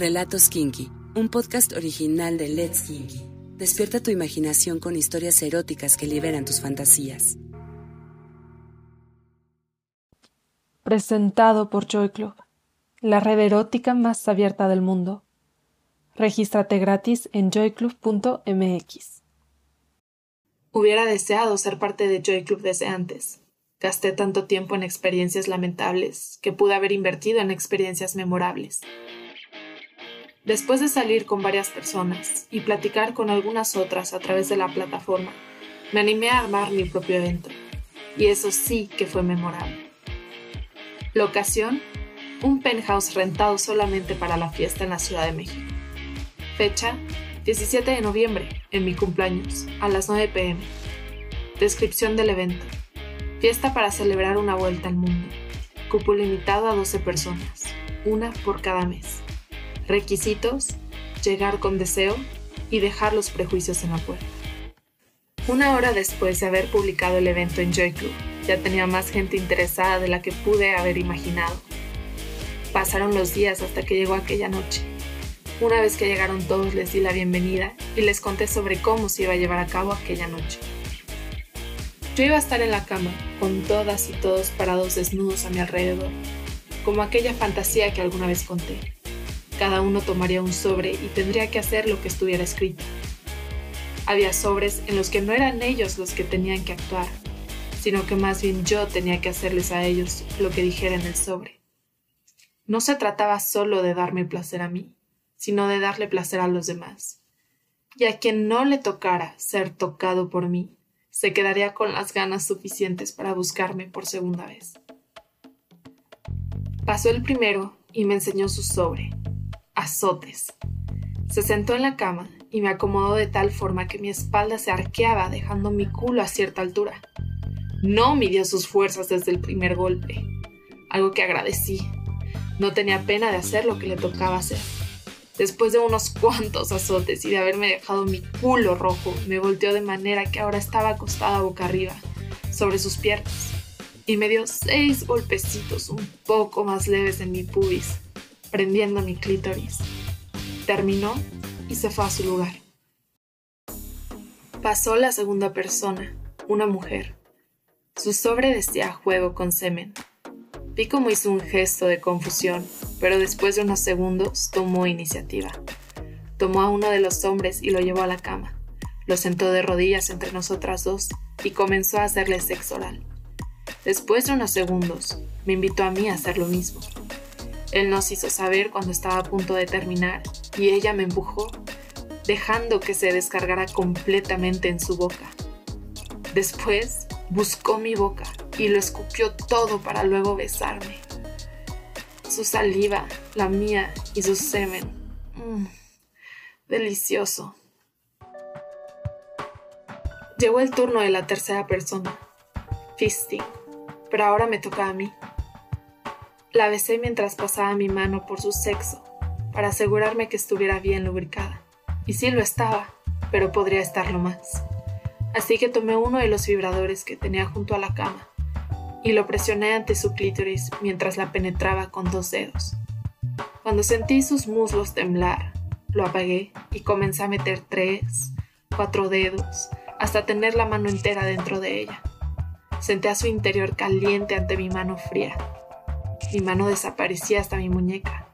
Relatos Kinky, un podcast original de Let's Kinky. Despierta tu imaginación con historias eróticas que liberan tus fantasías. Presentado por Joy Club, la red erótica más abierta del mundo. Regístrate gratis en joyclub.mx. Hubiera deseado ser parte de Joy Club desde antes. Gasté tanto tiempo en experiencias lamentables que pude haber invertido en experiencias memorables. Después de salir con varias personas y platicar con algunas otras a través de la plataforma, me animé a armar mi propio evento. Y eso sí que fue memorable. Locación, un penthouse rentado solamente para la fiesta en la Ciudad de México. Fecha, 17 de noviembre, en mi cumpleaños, a las 9 pm. Descripción del evento. Fiesta para celebrar una vuelta al mundo. Cupo limitado a 12 personas, una por cada mes. Requisitos, llegar con deseo y dejar los prejuicios en la puerta. Una hora después de haber publicado el evento en Joy Club, ya tenía más gente interesada de la que pude haber imaginado. Pasaron los días hasta que llegó aquella noche. Una vez que llegaron todos les di la bienvenida y les conté sobre cómo se iba a llevar a cabo aquella noche. Yo iba a estar en la cama, con todas y todos parados desnudos a mi alrededor, como aquella fantasía que alguna vez conté. Cada uno tomaría un sobre y tendría que hacer lo que estuviera escrito. Había sobres en los que no eran ellos los que tenían que actuar, sino que más bien yo tenía que hacerles a ellos lo que dijera en el sobre. No se trataba solo de darme placer a mí, sino de darle placer a los demás. Y a quien no le tocara ser tocado por mí, se quedaría con las ganas suficientes para buscarme por segunda vez. Pasó el primero y me enseñó su sobre, azotes. Se sentó en la cama y me acomodó de tal forma que mi espalda se arqueaba dejando mi culo a cierta altura. No midió sus fuerzas desde el primer golpe, algo que agradecí. No tenía pena de hacer lo que le tocaba hacer. Después de unos cuantos azotes y de haberme dejado mi culo rojo, me volteó de manera que ahora estaba acostada boca arriba, sobre sus piernas, y me dio seis golpecitos un poco más leves en mi pubis, prendiendo mi clítoris. Terminó y se fue a su lugar. Pasó la segunda persona, una mujer. Su sobre decía juego con semen. Vi cómo hizo un gesto de confusión, pero después de unos segundos tomó iniciativa. Tomó a uno de los hombres y lo llevó a la cama. Lo sentó de rodillas entre nosotras dos y comenzó a hacerle sexo oral. Después de unos segundos, me invitó a mí a hacer lo mismo. Él nos hizo saber cuando estaba a punto de terminar y ella me empujó, dejando que se descargara completamente en su boca. Después buscó mi boca y lo escupió todo para luego besarme. Su saliva, la mía y su semen. Mm, delicioso. Llegó el turno de la tercera persona, Fisting, pero ahora me toca a mí. La besé mientras pasaba mi mano por su sexo, para asegurarme que estuviera bien lubricada. Y sí lo estaba, pero podría estarlo más. Así que tomé uno de los vibradores que tenía junto a la cama y lo presioné ante su clítoris mientras la penetraba con dos dedos. Cuando sentí sus muslos temblar, lo apagué y comencé a meter tres, cuatro dedos, hasta tener la mano entera dentro de ella. Senté a su interior caliente ante mi mano fría mi mano desaparecía hasta mi muñeca.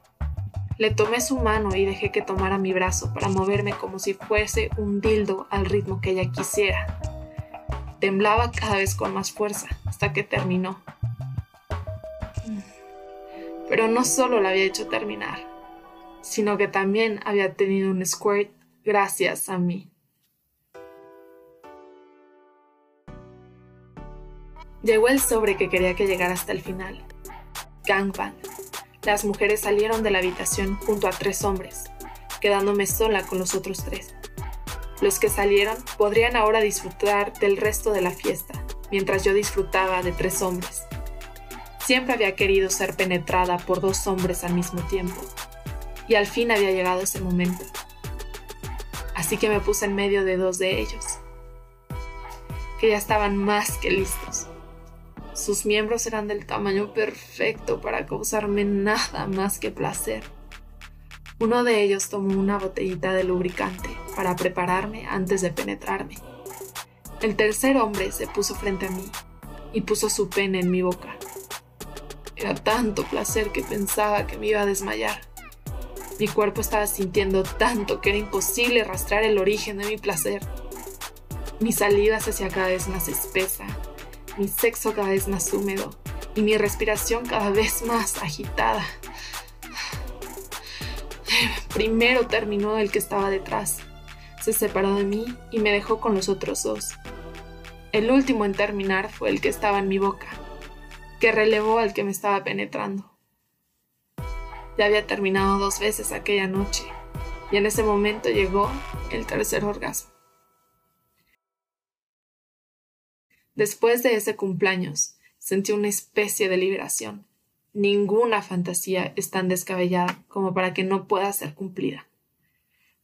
Le tomé su mano y dejé que tomara mi brazo para moverme como si fuese un dildo al ritmo que ella quisiera. Temblaba cada vez con más fuerza hasta que terminó. Pero no solo la había hecho terminar, sino que también había tenido un squirt gracias a mí. Llegó el sobre que quería que llegara hasta el final gangbang. Las mujeres salieron de la habitación junto a tres hombres, quedándome sola con los otros tres. Los que salieron podrían ahora disfrutar del resto de la fiesta, mientras yo disfrutaba de tres hombres. Siempre había querido ser penetrada por dos hombres al mismo tiempo, y al fin había llegado ese momento. Así que me puse en medio de dos de ellos, que ya estaban más que listos. Sus miembros eran del tamaño perfecto para causarme nada más que placer. Uno de ellos tomó una botellita de lubricante para prepararme antes de penetrarme. El tercer hombre se puso frente a mí y puso su pene en mi boca. Era tanto placer que pensaba que me iba a desmayar. Mi cuerpo estaba sintiendo tanto que era imposible rastrear el origen de mi placer. Mi salida se hacía cada vez más espesa, mi sexo cada vez más húmedo y mi respiración cada vez más agitada. Primero terminó el que estaba detrás. Se separó de mí y me dejó con los otros dos. El último en terminar fue el que estaba en mi boca, que relevó al que me estaba penetrando. Ya había terminado dos veces aquella noche, y en ese momento llegó el tercer orgasmo. Después de ese cumpleaños, sentí una especie de liberación. Ninguna fantasía es tan descabellada como para que no pueda ser cumplida.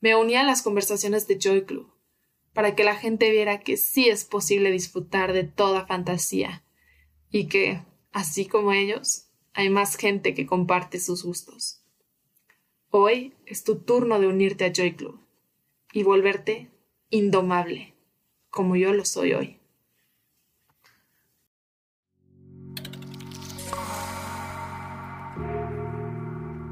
Me uní a las conversaciones de Joy Club, para que la gente viera que sí es posible disfrutar de toda fantasía y que, así como ellos, hay más gente que comparte sus gustos. Hoy es tu turno de unirte a Joy Club y volverte indomable, como yo lo soy hoy.